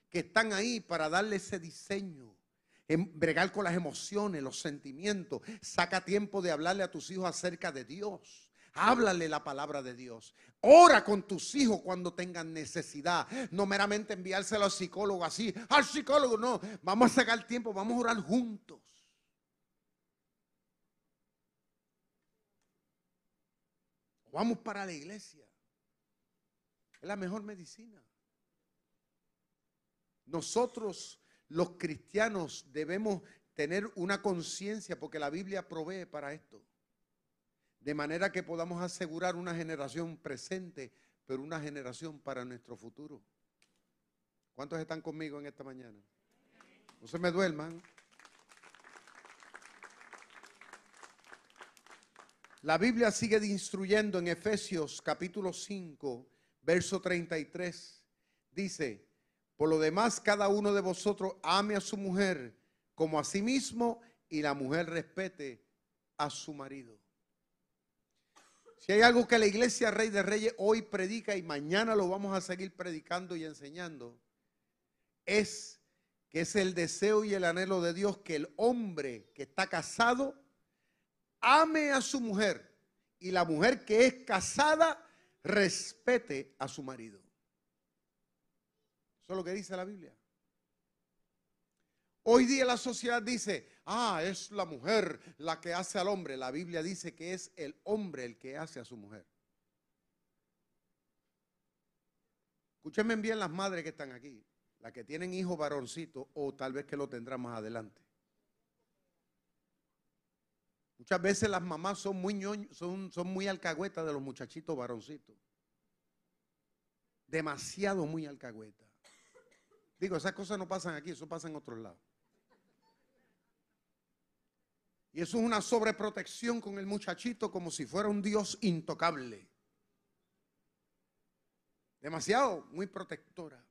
Speaker 1: que están ahí para darle ese diseño, bregar con las emociones, los sentimientos. Saca tiempo de hablarle a tus hijos acerca de Dios. Háblale la palabra de Dios. Ora con tus hijos cuando tengan necesidad. No meramente enviárselo al psicólogo así. Al psicólogo, no. Vamos a sacar tiempo, vamos a orar juntos. Vamos para la iglesia. Es la mejor medicina. Nosotros los cristianos debemos tener una conciencia porque la Biblia provee para esto. De manera que podamos asegurar una generación presente, pero una generación para nuestro futuro. ¿Cuántos están conmigo en esta mañana? No se me duerman. La Biblia sigue instruyendo en Efesios capítulo 5, verso 33. Dice, por lo demás, cada uno de vosotros ame a su mujer como a sí mismo y la mujer respete a su marido. Si hay algo que la iglesia Rey de Reyes hoy predica y mañana lo vamos a seguir predicando y enseñando, es que es el deseo y el anhelo de Dios que el hombre que está casado ame a su mujer y la mujer que es casada respete a su marido. Eso es lo que dice la Biblia. Hoy día la sociedad dice, ah, es la mujer la que hace al hombre. La Biblia dice que es el hombre el que hace a su mujer. Escúchenme bien las madres que están aquí, las que tienen hijos varoncitos o tal vez que lo tendrán más adelante. Muchas veces las mamás son muy son, son muy alcahuetas de los muchachitos varoncitos. Demasiado muy alcahuetas. Digo, esas cosas no pasan aquí, eso pasa en otros lados. Y eso es una sobreprotección con el muchachito como si fuera un Dios intocable. Demasiado, muy protectora.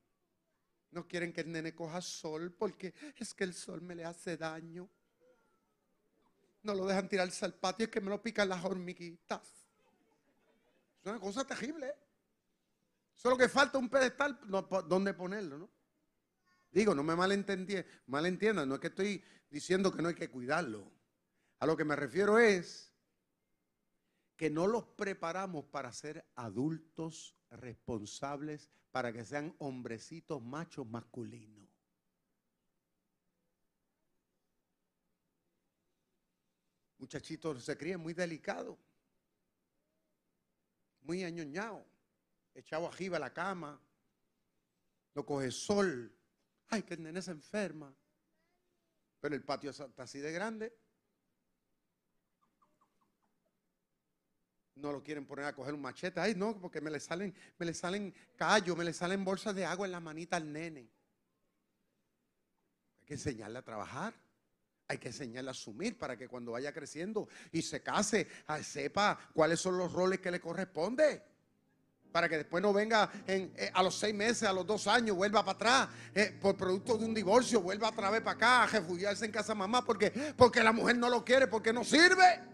Speaker 1: No quieren que el nene coja sol porque es que el sol me le hace daño no lo dejan tirarse al patio, es que me lo pican las hormiguitas. Es una cosa terrible. Solo que falta un pedestal donde ponerlo, ¿no? Digo, no me malentiendan, no es que estoy diciendo que no hay que cuidarlo. A lo que me refiero es que no los preparamos para ser adultos responsables, para que sean hombrecitos machos masculinos. Muchachitos se crían muy delicados, muy añoñados, echado arriba a la cama, no coge sol. Ay, que el nene se enferma. Pero el patio está así de grande. No lo quieren poner a coger un machete. Ay, no, porque me le salen, me le salen callos, me le salen bolsas de agua en la manita al nene. Hay que enseñarle a trabajar. Hay que enseñarle a asumir para que cuando vaya creciendo y se case, ah, sepa cuáles son los roles que le corresponde. Para que después no venga eh, a los seis meses, a los dos años, vuelva para atrás, eh, por producto de un divorcio, vuelva otra vez para acá, a refugiarse en casa mamá, porque, porque la mujer no lo quiere, porque no sirve.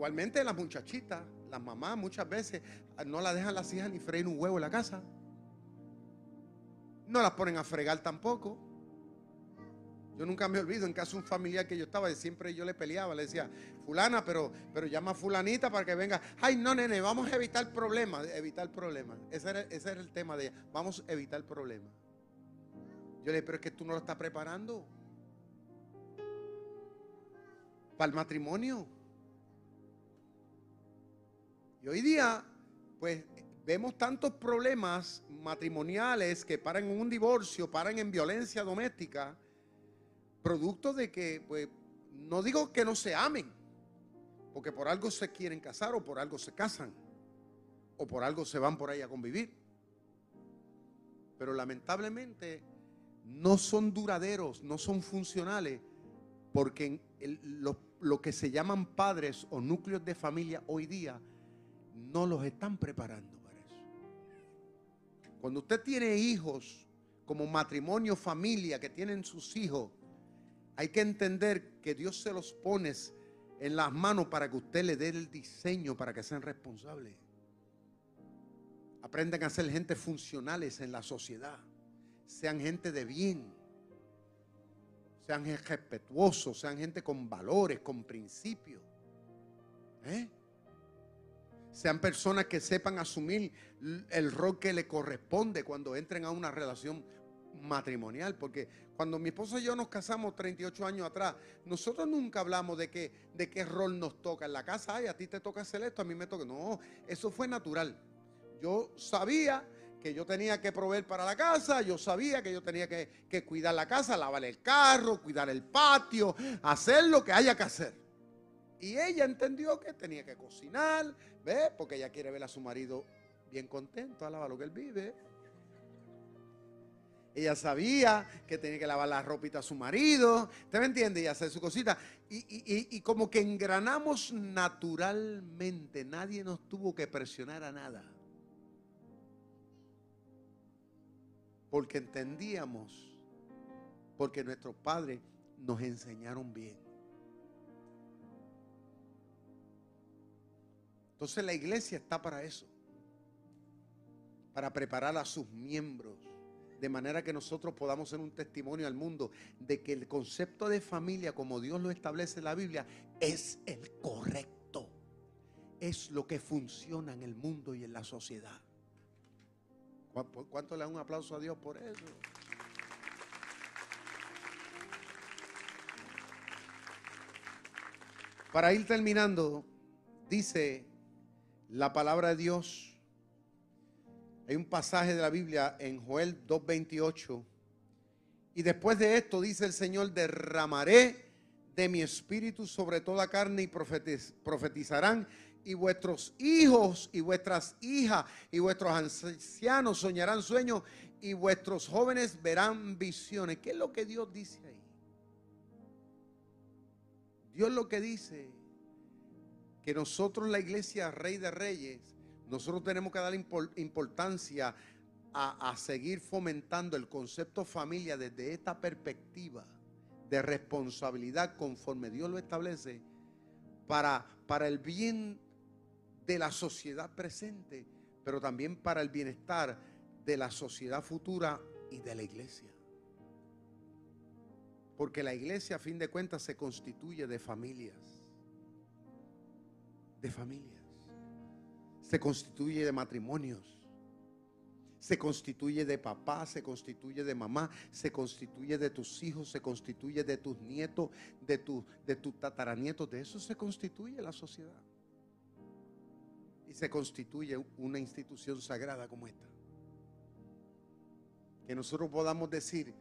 Speaker 1: Igualmente las muchachitas, las mamás muchas veces no la dejan las hijas ni freír un huevo en la casa. No las ponen a fregar tampoco. Yo nunca me olvido en casa un familiar que yo estaba, siempre yo le peleaba, le decía, fulana, pero, pero llama a fulanita para que venga. Ay, no, nene, vamos a evitar problemas, evitar problemas. Ese era, ese era el tema de ella, vamos a evitar problemas. Yo le dije, pero es que tú no lo estás preparando para el matrimonio. Y hoy día, pues vemos tantos problemas matrimoniales que paran en un divorcio, paran en violencia doméstica, producto de que, pues, no digo que no se amen, porque por algo se quieren casar o por algo se casan, o por algo se van por ahí a convivir. Pero lamentablemente no son duraderos, no son funcionales, porque lo, que se llaman padres o núcleos de familia hoy día no los están preparando para eso. Cuando usted tiene hijos, como matrimonio, familia, que tienen sus hijos, hay que entender que Dios se los pone en las manos para que usted le dé el diseño para que sean responsables. Aprendan a ser gente funcionales en la sociedad. Sean gente de bien. Sean respetuosos. Sean gente con valores, con principios. ¿Eh? Sean personas que sepan asumir el rol que le corresponde cuando entren a una relación matrimonial. Porque cuando mi esposa y yo nos casamos 38 años atrás, nosotros nunca hablamos de, qué rol nos toca en la casa. Ay, a ti te toca hacer esto, a mí me toca. No, eso fue natural. Yo sabía que yo tenía que proveer para la casa, yo sabía que yo tenía que cuidar la casa, lavar el carro, cuidar el patio, hacer lo que haya que hacer. Y ella entendió que tenía que cocinar, ¿ve? Porque ella quiere ver a su marido bien contento, alaba lo que él vive. Ella sabía que tenía que lavar la ropita a su marido, ¿usted me entiende? Y hacer su cosita. Y, y como que engranamos naturalmente, nadie nos tuvo que presionar a nada. Porque entendíamos, porque nuestros padres nos enseñaron bien. Entonces la iglesia está para eso, para preparar a sus miembros, de manera que nosotros podamos ser un testimonio al mundo de que el concepto de familia, como Dios lo establece en la Biblia, es el correcto, es lo que funciona en el mundo y en la sociedad. ¿Cuánto le da un aplauso a Dios por eso? Para ir terminando, dice la palabra de Dios. Hay un pasaje de la Biblia en Joel 2.28. Y después de esto dice el Señor, derramaré de mi espíritu sobre toda carne y profetizarán. Y vuestros hijos y vuestras hijas y vuestros ancianos soñarán sueños y vuestros jóvenes verán visiones. ¿Qué es lo que Dios dice ahí? Dios lo que dice que nosotros la iglesia Rey de Reyes, nosotros tenemos que dar importancia a, seguir fomentando el concepto familia desde esta perspectiva de responsabilidad conforme Dios lo establece para, para el bien de la sociedad presente, pero también para el bienestar de la sociedad futura y de la iglesia. Porque la iglesia a fin de cuentas se constituye de familias de familias. Se constituye de matrimonios. Se constituye de papá, se constituye de mamá, se constituye de tus hijos, se constituye de tus nietos, de, tu, de tus tataranietos. De eso se constituye la sociedad. Y se constituye una institución sagrada como esta. Que nosotros podamos decir,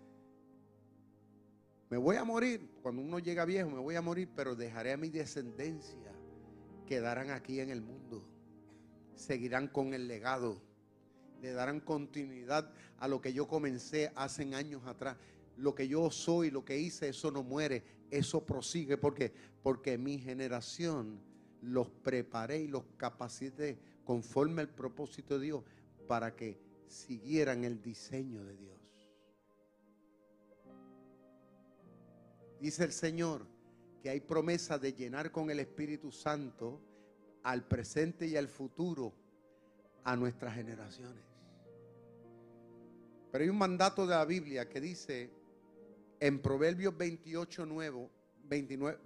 Speaker 1: me voy a morir, cuando uno llega viejo, me voy a morir, pero dejaré a mi descendencia, quedarán aquí en el mundo, seguirán con el legado, le darán continuidad a lo que yo comencé hace años atrás. Lo que yo soy, lo que hice, eso no muere, eso prosigue. ¿Por qué? Porque mi generación los preparé y los capacité conforme al propósito de Dios para que siguieran el diseño de Dios. Dice el Señor que hay promesa de llenar con el Espíritu Santo al presente y al futuro a nuestras generaciones. Pero hay un mandato de la Biblia que dice en Proverbios 28, 9,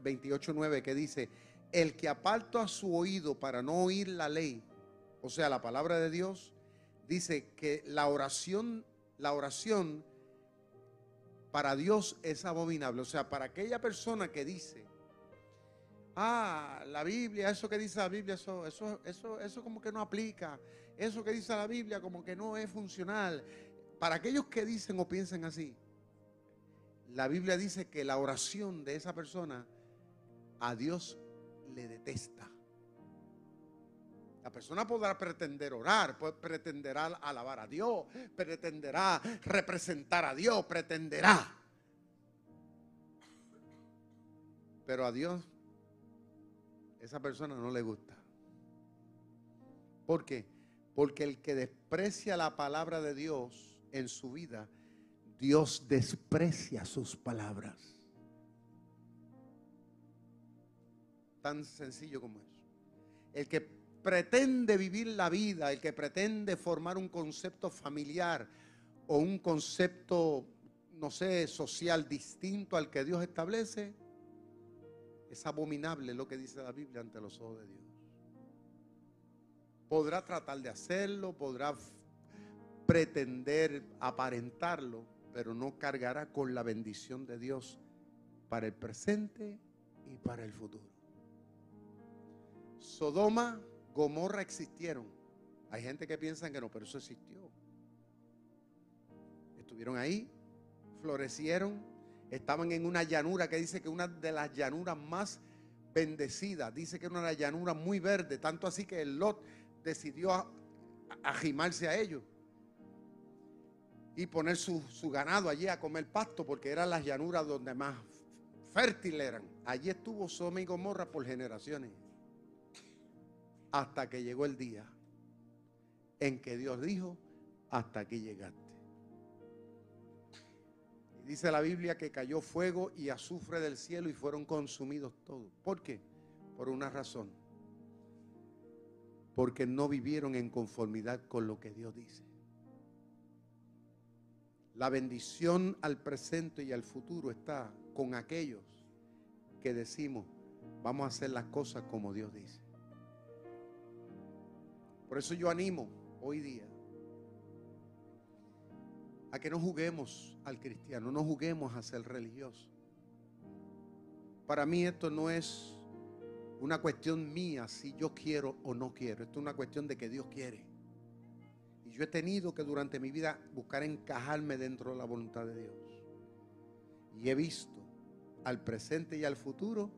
Speaker 1: 28, 9 que dice, el que aparta su oído para no oír la ley, o sea, la palabra de Dios, dice que la oración, la oración para Dios es abominable. O sea, para aquella persona que dice, ah, la Biblia, eso que dice la Biblia, eso, eso, eso, eso como que no aplica. Eso que dice la Biblia como que no es funcional. Para aquellos que dicen o piensen así, la Biblia dice que la oración de esa persona a Dios le detesta. Persona podrá pretender orar, pretenderá alabar a Dios, pretenderá representar a Dios, pretenderá. Pero a Dios esa persona no le gusta. ¿Por qué? Porque el que desprecia la palabra de Dios en su vida, Dios desprecia sus palabras. Tan sencillo como eso. El que pretende vivir la vida, el que pretende formar un concepto familiar o un concepto, no sé, social distinto al que Dios establece, es abominable lo que dice la Biblia ante los ojos de Dios. Podrá tratar de hacerlo, podrá pretender aparentarlo, pero no cargará con la bendición de Dios para el presente y para el futuro. Sodoma Gomorra existieron. Hay gente que piensa que no, pero eso existió. Estuvieron ahí, florecieron, estaban en una llanura que dice que una de las llanuras más bendecidas, dice que era una llanura muy verde, tanto así que el Lot decidió agimarse a ellos y poner su, su, ganado allí a comer pasto porque eran las llanuras donde más fértiles eran. Allí estuvo Soma y Gomorra por generaciones hasta que llegó el día en que Dios dijo, hasta aquí llegaste. Dice la Biblia que cayó fuego y azufre del cielo y fueron consumidos todos. ¿Por qué? Por una razón. Porque no vivieron en conformidad con lo que Dios dice. La bendición al presente y al futuro está con aquellos que decimos, vamos a hacer las cosas como Dios dice. Por eso yo animo hoy día a que no juguemos al cristiano, no juguemos a ser religioso. Para mí esto no es una cuestión mía si yo quiero o no quiero, esto es una cuestión de que Dios quiere. Y yo he tenido que durante mi vida buscar encajarme dentro de la voluntad de Dios. Y he visto al presente y al futuro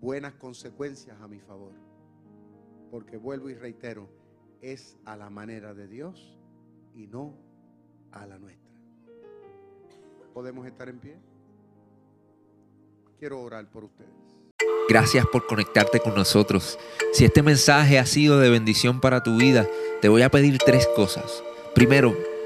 Speaker 1: buenas consecuencias a mi favor porque vuelvo y reitero, es a la manera de Dios y no a la nuestra. ¿Podemos estar en pie? Quiero orar por ustedes.
Speaker 2: Gracias por conectarte con nosotros. Si este mensaje ha sido de bendición para tu vida, te voy a pedir tres cosas. Primero,